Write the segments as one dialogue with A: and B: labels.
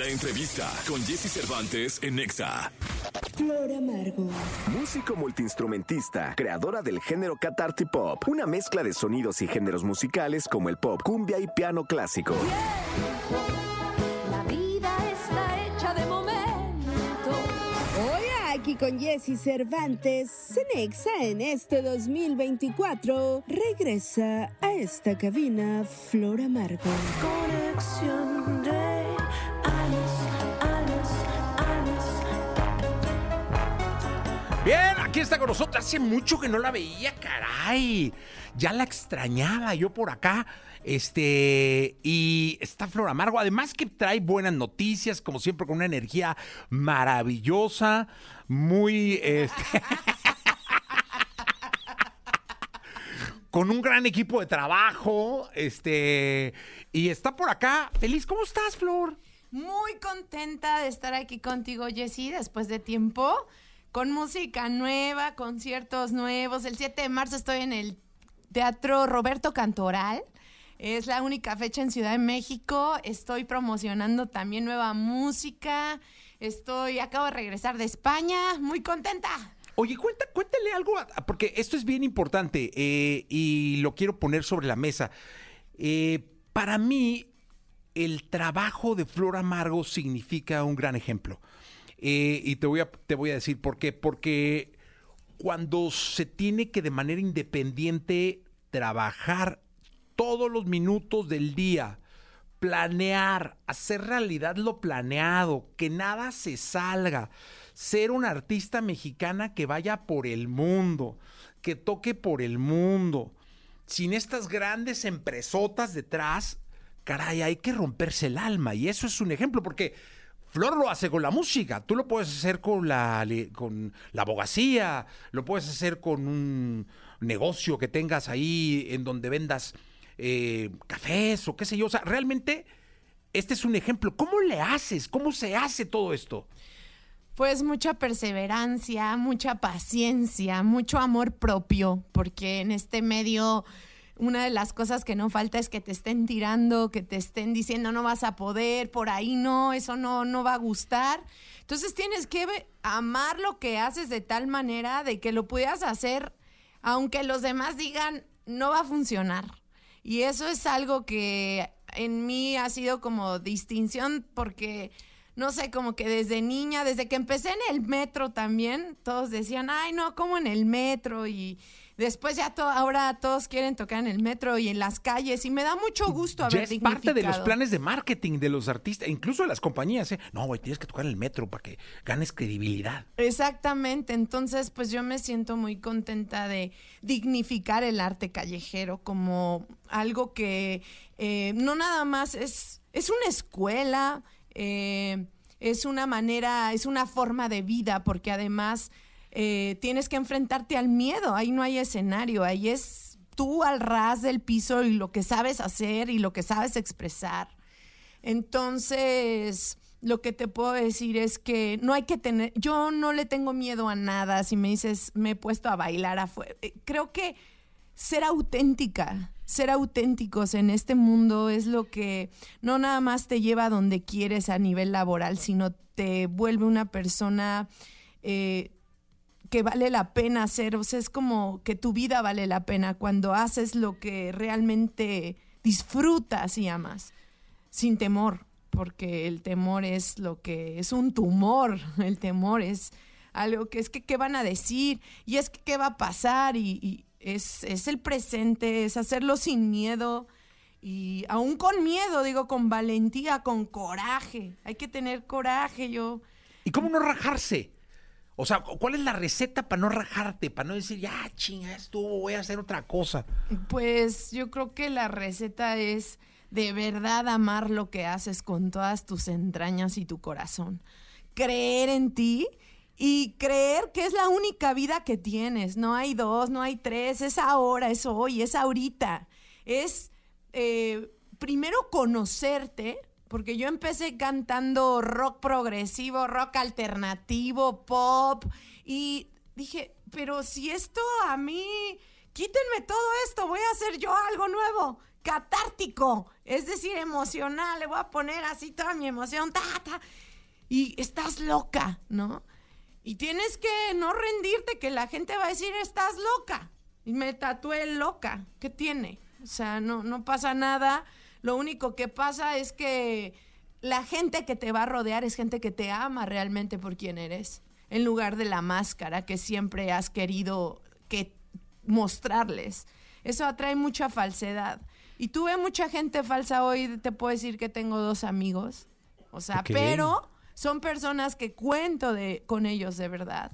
A: La entrevista con Jesse Cervantes en Nexa.
B: Flor Amargo.
C: Músico multiinstrumentista, creadora del género Catarty Pop, una mezcla de sonidos y géneros musicales como el pop, cumbia y piano clásico.
D: La vida está hecha de momentos.
B: Hoy aquí con Jesse Cervantes, Cenexa en este 2024 regresa a esta cabina Flor Amargo.
D: Conexión
E: aquí está con nosotros. Hace mucho que no la veía, caray. Ya la extrañaba yo por acá. Este, y está Flor Amargo. Además que trae buenas noticias, como siempre, con una energía maravillosa. Muy, este. con un gran equipo de trabajo. Este, y está por acá. Feliz, ¿cómo estás, Flor?
F: Muy contenta de estar aquí contigo, Jessy, después de tiempo, con música nueva, conciertos nuevos. El 7 de marzo estoy en el Teatro Roberto Cantoral. Es la única fecha en Ciudad de México. Estoy promocionando también nueva música. Estoy, acabo de regresar de España. Muy contenta.
E: Oye, cuenta, cuéntale algo, a- porque esto es bien importante eh, y lo quiero poner sobre la mesa. Eh, para mí, el trabajo de Flor Amargo significa un gran ejemplo. Eh, y te voy, a, te voy a decir por qué. Porque cuando se tiene que de manera independiente trabajar todos los minutos del día, planear, hacer realidad lo planeado, que nada se salga, ser una artista mexicana que vaya por el mundo, que toque por el mundo, sin estas grandes empresotas detrás, caray, hay que romperse el alma y eso es un ejemplo porque Flor lo hace con la música, tú lo puedes hacer con la, con la abogacía, lo puedes hacer con un negocio que tengas ahí en donde vendas eh, cafés o qué sé yo. O sea, realmente este es un ejemplo. ¿Cómo le haces? ¿Cómo se hace todo esto?
F: Pues mucha perseverancia, mucha paciencia, mucho amor propio, porque en este medio una de las cosas que no falta es que te estén tirando, que te estén diciendo no vas a poder, por ahí no, eso no, no va a gustar. Entonces tienes que amar lo que haces de tal manera de que lo puedas hacer aunque los demás digan no va a funcionar. Y eso es algo que en mí ha sido como distinción porque, no sé, como que desde niña, desde que empecé en el metro también, todos decían, ay, no, como en el metro y después ya to- ahora todos quieren tocar en el metro y en las calles y me da mucho gusto
E: Ya
F: haber
E: es parte de los planes de marketing de los artistas, incluso de las compañías. ¿eh? No, güey, tienes que tocar en el metro para que ganes credibilidad.
F: Exactamente, entonces pues yo me siento muy contenta de dignificar el arte callejero como algo que eh, no nada más es, es una escuela, eh, es una manera, es una forma de vida, porque además eh, tienes que enfrentarte al miedo, ahí no hay escenario, ahí es tú al ras del piso y lo que sabes hacer y lo que sabes expresar. Entonces, lo que te puedo decir es que no hay que tener, yo no le tengo miedo a nada. Si me dices, me he puesto a bailar afuera. Eh, Creo que ser auténtica, ser auténticos en este mundo es lo que no nada más te lleva a donde quieres a nivel laboral, sino te vuelve una persona eh, que vale la pena hacer. O sea, es como que tu vida vale la pena cuando haces lo que realmente disfrutas y amas sin temor, porque el temor es lo que es un tumor, el temor es algo que es que qué van a decir y es que qué va a pasar y, y es, es el presente, es hacerlo sin miedo y aún con miedo, digo, con valentía, con coraje, hay que tener coraje, yo...
E: ¿Y cómo no rajarse? O sea, ¿cuál es la receta para no rajarte? Para no decir, ya, chinga, estuvo, voy a hacer otra cosa.
F: Pues yo creo que la receta es de verdad amar lo que haces con todas tus entrañas y tu corazón. Creer en ti y creer que es la única vida que tienes. No hay dos, no hay tres, es ahora, es hoy, es ahorita. Es eh, primero conocerte, porque yo empecé cantando rock progresivo, rock alternativo, pop, y dije, pero si esto a mí, quítenme todo esto, voy a hacer yo algo nuevo. catártico, es decir, emocional. Le voy a poner así toda mi emoción, ta, ta. Y estás loca, ¿no? Y tienes que no rendirte, que la gente va a decir, estás loca. Y me tatué loca. ¿Qué tiene? O sea, no, no pasa nada. Lo único que pasa es que la gente que te va a rodear es gente que te ama realmente por quien eres, en lugar de la máscara que siempre has querido que mostrarles. Eso atrae mucha falsedad. Y tuve mucha gente falsa hoy, te puedo decir que tengo dos amigos. O sea, pero son personas que cuento de, con ellos de verdad.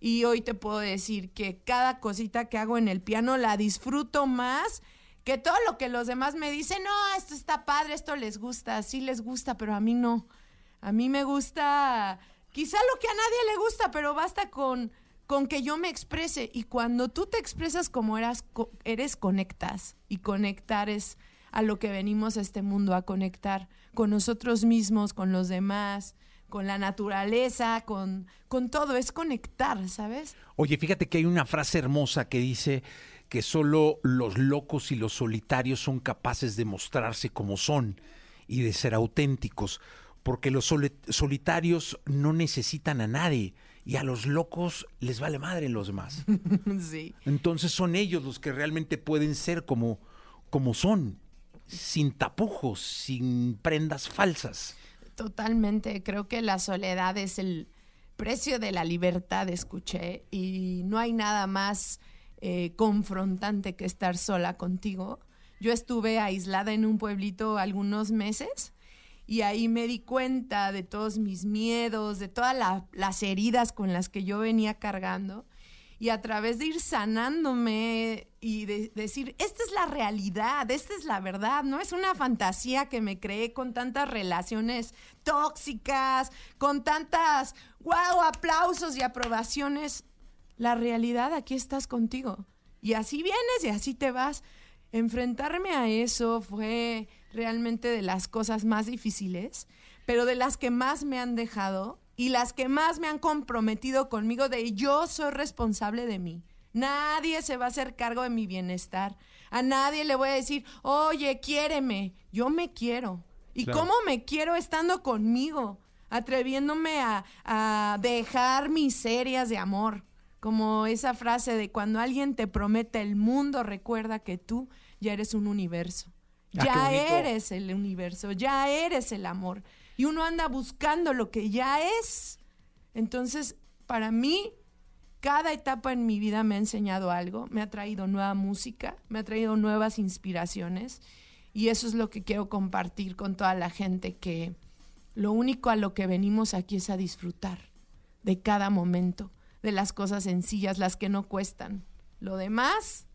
F: Y hoy te puedo decir que cada cosita que hago en el piano la disfruto más que todo lo que los demás me dicen, no, esto está padre, esto les gusta, sí les gusta, pero a mí no. A mí me gusta quizá lo que a nadie le gusta, pero basta con, con que yo me exprese. Y cuando tú te expresas como eras, eres, conectas. Y conectar es a lo que venimos a este mundo, a conectar con nosotros mismos, con los demás, con la naturaleza, con, con todo. Es conectar, ¿sabes?
E: Oye, fíjate que hay una frase hermosa que dice que solo los locos y los solitarios son capaces de mostrarse como son y de ser auténticos, porque los soli- solitarios no necesitan a nadie y a los locos les vale madre los demás.
F: sí.
E: Entonces son ellos los que realmente pueden ser como, como son, sin tapujos, sin prendas falsas.
F: Totalmente, creo que la soledad es el precio de la libertad, escuché, y no hay nada más eh, confrontante que estar sola contigo. Yo estuve aislada en un pueblito algunos meses y ahí me di cuenta de todos mis miedos, de todas la- las heridas con las que yo venía cargando. Y a través de ir sanándome y de decir, esta es la realidad, esta es la verdad, no es una fantasía que me creé con tantas relaciones tóxicas, con tantas, wow, aplausos y aprobaciones. La realidad, aquí estás contigo. Y así vienes y así te vas. Enfrentarme a eso fue realmente de las cosas más difíciles, pero de las que más me han dejado y las que más me han comprometido conmigo de yo soy responsable de mí. Nadie se va a hacer cargo de mi bienestar. A nadie le voy a decir, oye, quiéreme. Yo me quiero. ¿Y
E: Claro.
F: cómo me quiero estando conmigo? Atreviéndome a, a dejar miserias de amor. Como esa frase de cuando alguien te promete el mundo, recuerda que tú ya eres un universo.
E: Ah,
F: ya eres el universo, ya eres el amor. Y uno anda buscando lo que ya es. Entonces, para mí, cada etapa en mi vida me ha enseñado algo, me ha traído nueva música, me ha traído nuevas inspiraciones. Y eso es lo que quiero compartir con toda la gente, que lo único a lo que venimos aquí es a disfrutar de cada momento, de las cosas sencillas, las que no cuestan. Lo demás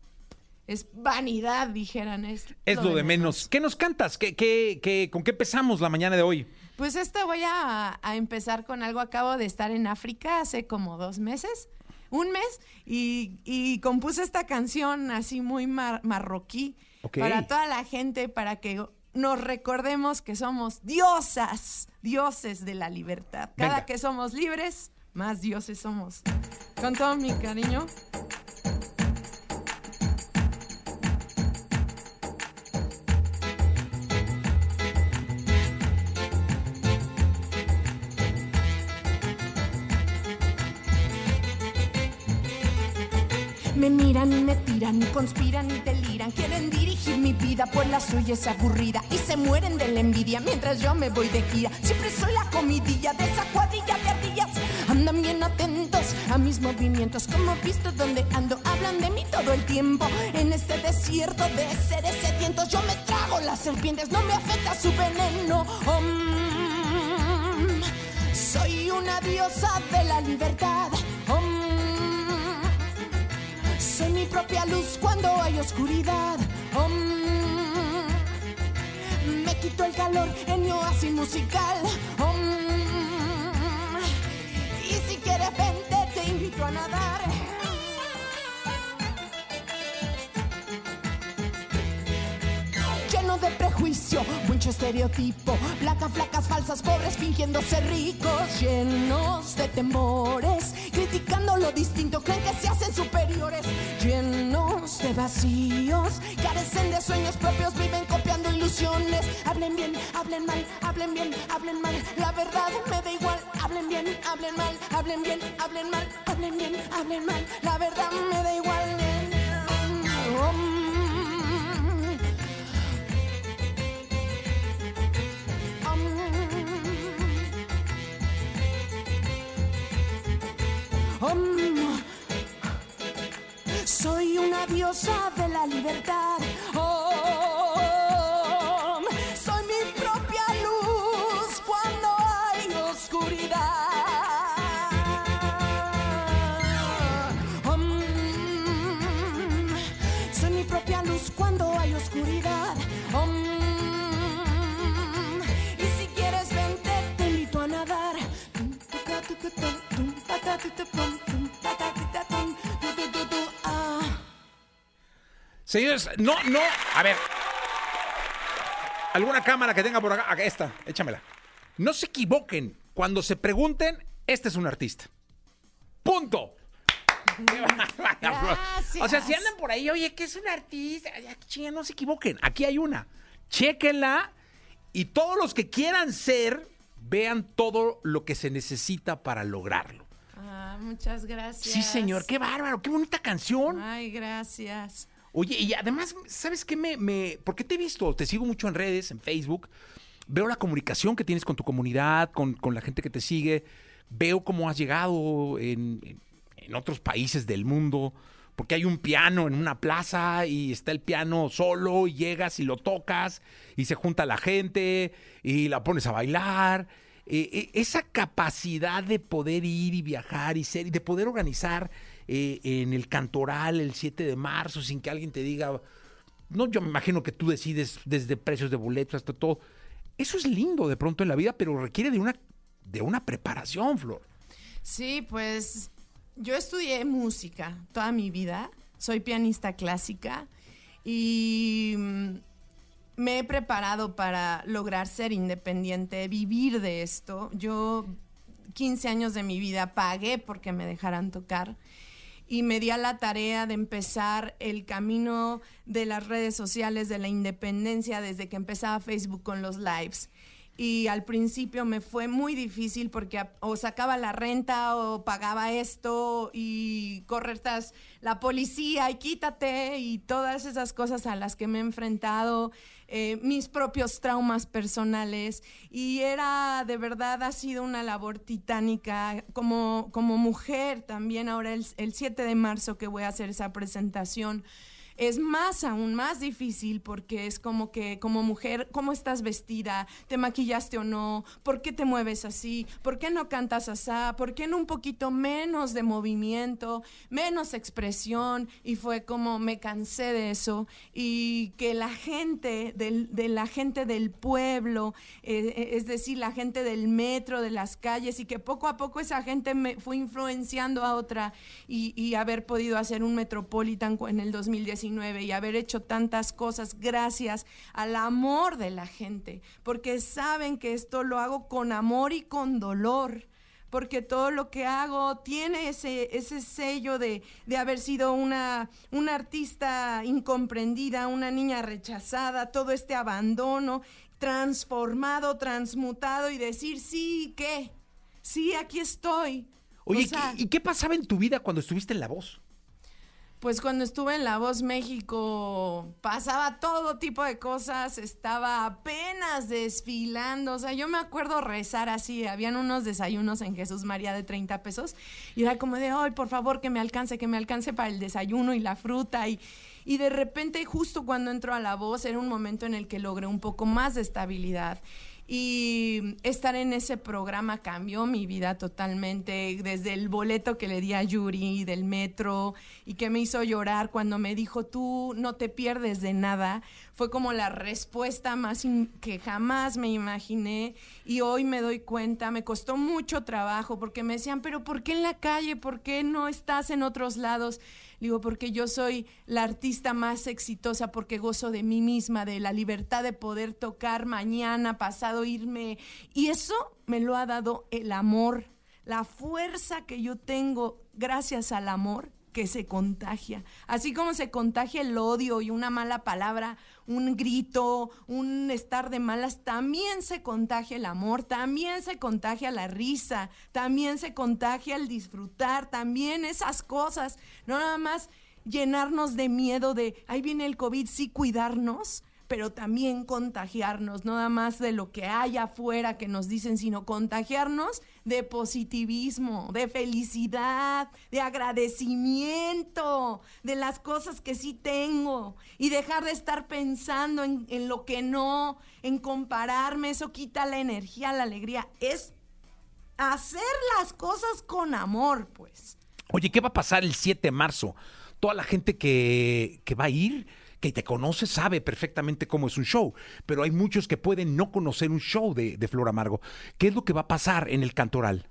F: es vanidad, dijeran. Es,
E: Es lo de menos. ¿Qué nos cantas? ¿Qué, qué, qué- con qué empezamos la mañana de hoy?
F: Pues esta voy a, a empezar con algo. Acabo de estar en África hace como dos meses, un mes, y, y compuse esta canción así muy mar- marroquí para toda la gente, para que nos recordemos que somos diosas, dioses de la libertad. Cada
E: Venga.
F: que somos libres, más dioses somos. Con todo mi cariño. Me miran y me tiran y conspiran y deliran. Quieren dirigir mi vida, pues la suya es aburrida. Y se mueren de la envidia mientras yo me voy de gira. Siempre soy la comidilla de esa cuadrilla de. Andan bien atentos a mis movimientos. Como visto donde ando, hablan de mí todo el tiempo. En este desierto de seres sedientos, yo me trago las serpientes, no me afecta su veneno. Soy una diosa de la libertad. Soy mi propia luz cuando hay oscuridad. Me quito el calor en mi oasis musical. Quieres vente, te invito a nadar. Lleno de prejuicio, mucho estereotipo. Placas, flacas, falsas, pobres fingiéndose ricos. Llenos de temores, criticando lo distinto, creen que se hacen superiores. Lleno llenos de vacíos, carecen de sueños propios, viven copiando Hablen bien, hablen mal, hablen bien, hablen mal. La verdad me da igual. Hablen bien, hablen mal, hablen bien, hablen mal, hablen bien, hablen mal. La verdad me da igual. Soy una diosa de la libertad.
E: Señores, no, no, a ver. ¿Alguna cámara que tenga por acá? Acá, Esta, échamela. No se equivoquen. Cuando se pregunten, este es un artista. Punto. O sea, si andan por ahí, oye, que es un artista, Ay, chinga, no se equivoquen. Aquí hay una. Chéquenla y todos los que quieran ser, vean todo lo que se necesita para lograrlo.
F: Ah, muchas gracias.
E: Sí, señor, qué bárbaro, qué bonita canción.
F: Ay, gracias.
E: Oye, y además, ¿sabes qué me, me... ¿Por qué te he visto? Te sigo mucho en redes, en Facebook. Veo la comunicación que tienes con tu comunidad, con, con la gente que te sigue. Veo cómo has llegado en, en- otros países del mundo. Porque hay un piano en una plaza y está el piano solo y llegas y lo tocas y se junta la gente y la pones a bailar. Eh, eh, esa capacidad de poder ir y viajar y ser y de poder organizar eh, en el cantoral el 7 de marzo sin que alguien te diga, no, yo me imagino que tú decides desde precios de boletos hasta todo. Eso es lindo de pronto en la vida, pero requiere de una, de una preparación, Flor.
F: Sí, pues yo estudié música toda mi vida. Soy pianista clásica y mm, me he preparado para lograr ser independiente, vivir de esto. Yo 15 años de mi vida pagué porque me dejaran tocar y me di a la tarea de empezar el camino de las redes sociales de la independencia desde que empezaba Facebook con los lives. Y al principio me fue muy difícil porque o sacaba la renta o pagaba esto y correr tras la policía y quítate y todas esas cosas a las que me he enfrentado, eh, mis propios traumas personales. Y era, de verdad, ha sido una labor titánica como, como mujer también. Ahora el, el 7 de marzo que voy a hacer esa presentación es más aún más difícil porque es como que como mujer, ¿cómo estás vestida? ¿Te maquillaste o no? ¿Por qué te mueves así? ¿Por qué no cantas así? ¿Por qué no un poquito menos de movimiento, menos expresión? Y fue como me cansé de eso y que la gente del, de la gente del pueblo, eh, eh, es decir, la gente del metro, de las calles y que poco a poco esa gente me fue influenciando a otra y, y haber podido hacer un Metropolitan en el 2019 y haber hecho tantas cosas gracias al amor de la gente, porque saben que esto lo hago con amor y con dolor porque todo lo que hago tiene ese, ese sello de, de haber sido una, una artista incomprendida, una niña rechazada, todo este abandono transformado, transmutado y decir, sí, ¿qué? Sí, aquí estoy.
E: Oye,
F: O sea,
E: ¿qué- ¿y qué pasaba en tu vida cuando estuviste en La Voz?
F: Pues cuando estuve en La Voz México pasaba todo tipo de cosas, estaba apenas desfilando, o sea, yo me acuerdo rezar así, habían unos desayunos en Jesús María de 30 pesos y era como de, ay, por favor, que me alcance, que me alcance para el desayuno y la fruta y, y de repente justo cuando entro a La Voz era un momento en el que logré un poco más de estabilidad. Y estar en ese programa cambió mi vida totalmente, desde el boleto que le di a Yuri del metro y que me hizo llorar cuando me dijo, tú no te pierdes de nada, fue como la respuesta más que jamás me imaginé y hoy me doy cuenta, me costó mucho trabajo porque me decían, pero ¿por qué en la calle? ¿Por qué no estás en otros lados? Digo, porque yo soy la artista más exitosa, porque gozo de mí misma, de la libertad de poder tocar mañana, pasado, irme. Y eso me lo ha dado el amor, la fuerza que yo tengo gracias al amor, que se contagia. Así como se contagia el odio y una mala palabra, un grito, un estar de malas, también se contagia el amor, también se contagia la risa, también se contagia el disfrutar, también esas cosas. No nada más llenarnos de miedo de, ahí viene el COVID, sí cuidarnos, pero también contagiarnos, no nada más de lo que hay afuera que nos dicen, sino contagiarnos de positivismo, de felicidad, de agradecimiento, de las cosas que sí tengo y dejar de estar pensando en, en lo que no, en compararme, eso quita la energía, la alegría, es hacer las cosas con amor, pues.
E: Oye, ¿qué va a pasar el 7 de marzo? Toda la gente que, que va a ir, que te conoce, sabe perfectamente cómo es un show, pero hay muchos que pueden no conocer un show de, de Flor Amargo. ¿Qué es lo que va a pasar en el cantoral?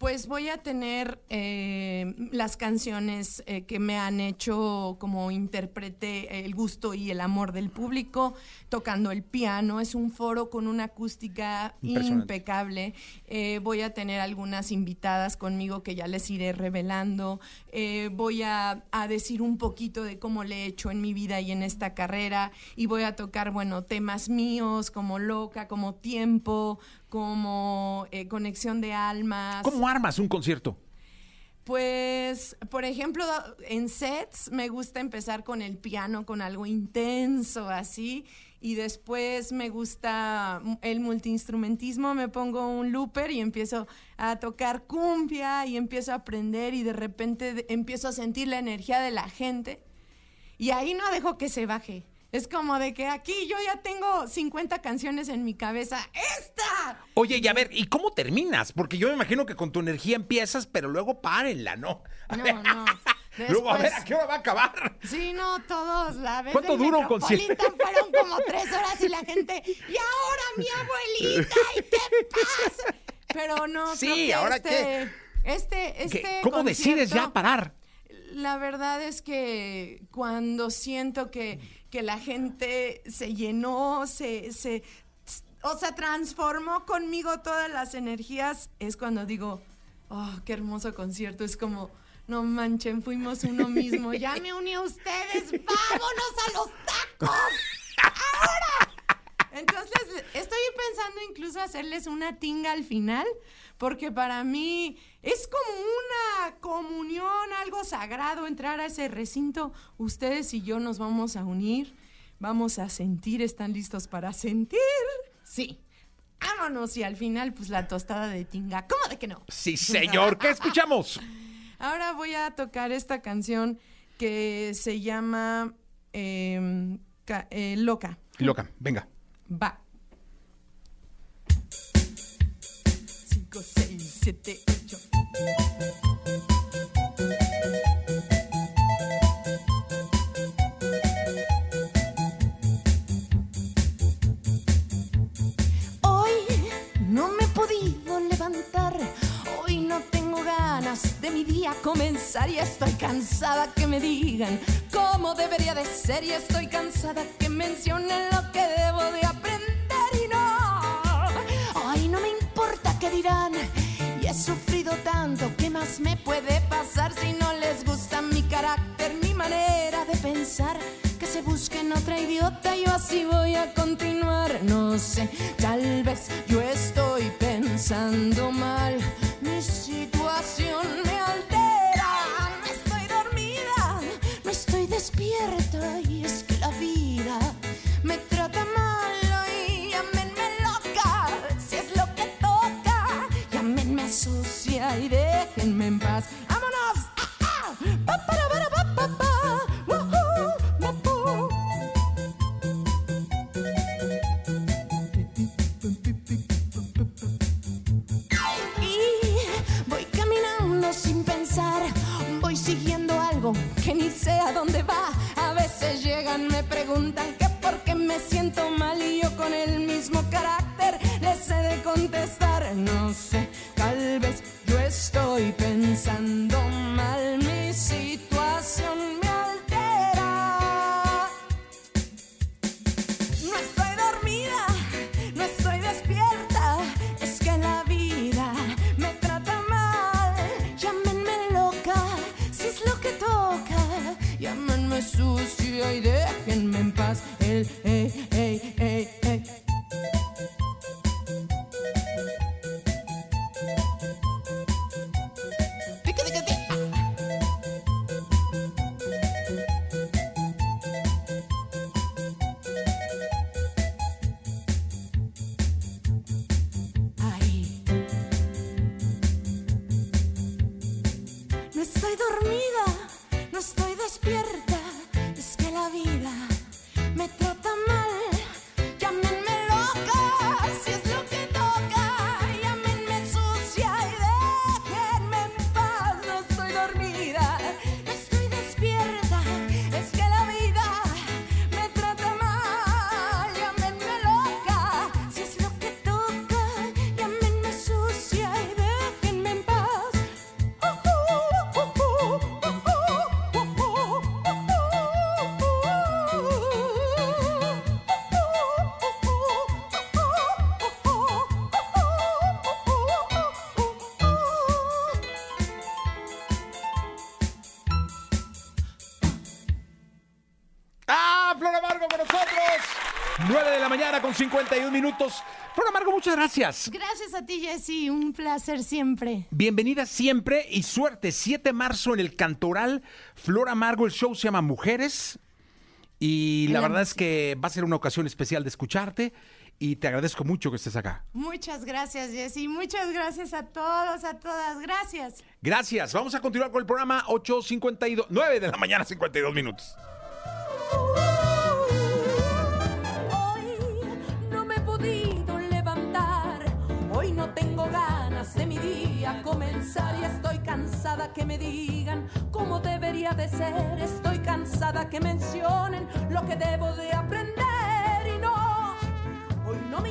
F: Pues voy a tener eh, las canciones eh, que me han hecho como intérprete el gusto y el amor del público, tocando el piano. Es un foro con una acústica impecable. Eh, voy a tener algunas invitadas conmigo que ya les iré revelando. Eh, voy a, a decir un poquito de cómo le he hecho en mi vida y en esta carrera. Y voy a tocar, bueno, temas míos como Loca, como Tiempo, como Conexión de Almas.
E: ¿Cómo armas un concierto?
F: Pues, por ejemplo, en sets me gusta empezar con el piano, con algo intenso, así, y después me gusta el multiinstrumentismo, me pongo un looper y empiezo a tocar cumbia y empiezo a aprender y de repente empiezo a sentir la energía de la gente y ahí no dejo que se baje. Es como de que aquí yo ya tengo 50 canciones en mi cabeza. ¡Esta!
E: Oye, y a ver, ¿y cómo terminas? Porque yo me imagino que con tu energía empiezas, pero luego párenla, ¿no?
F: No, no.
E: Luego, a ver, ¿a qué hora va a acabar?
F: Sí, no, todos. La vez
E: ¿Cuánto dura un concierto?
F: Fueron como tres horas y la gente, y ahora mi abuelita, ¿y qué pasa? Pero no,
E: Sí,
F: creo que
E: ¿ahora
F: este,
E: qué?
F: Este, este
E: ¿Qué- ¿Cómo decides ya parar?
F: La verdad es que cuando siento que, que la gente se llenó, se, se, o sea, transformó conmigo todas las energías, es cuando digo, oh, qué hermoso concierto. Es como, no manchen, fuimos uno mismo. Ya me uní a ustedes, vámonos a los tacos. Entonces, estoy pensando incluso hacerles una tinga al final, porque para mí es como una comunión, algo sagrado entrar a ese recinto. Ustedes y yo nos vamos a unir, vamos a sentir, ¿están listos para sentir? Sí. Vámonos y al final, pues la tostada de tinga. ¿Cómo de que no?
E: Sí, señor, ¿qué escuchamos?
F: Ahora voy a tocar esta canción que se llama em, eh, Loca.
E: Loca, venga.
F: Va. 5, 6, 7, 8. Hoy no me he podido levantar. Hoy no tengo ganas de mi día comenzar y estoy cansada que me digan cómo debería de ser y estoy cansada que mencionen lo que debo de aprender qué dirán. Y he sufrido tanto, ¿qué más me puede pasar si no les gusta mi carácter, mi manera de pensar? Que se busquen otra idiota, yo así voy a continuar. No sé, tal vez yo estoy pensando mal. Voy siguiendo algo que ni sé a dónde va. A veces llegan, me preguntan que por qué me siento mal y yo con el mismo carácter les he de contestar. No sé,
G: él,
F: eh, eh. eh. Con 51 minutos. Flor Amargo, muchas gracias.
H: Gracias a ti, Jessy. Un placer siempre.
F: Bienvenida siempre y suerte. 7 de marzo en el Cantoral. Flor Amargo, el show se llama Mujeres. Y la verdad es que va a ser una ocasión especial de escucharte. Y te agradezco mucho que estés acá.
H: Muchas gracias, Jessy. Muchas gracias a todos, a todas. Gracias.
F: Gracias. Vamos a continuar con el programa 8.52, 9 de la mañana, 52 minutos.
G: comenzar y estoy cansada que me digan cómo debería de ser. Estoy cansada que mencionen lo que debo de aprender y no, hoy no me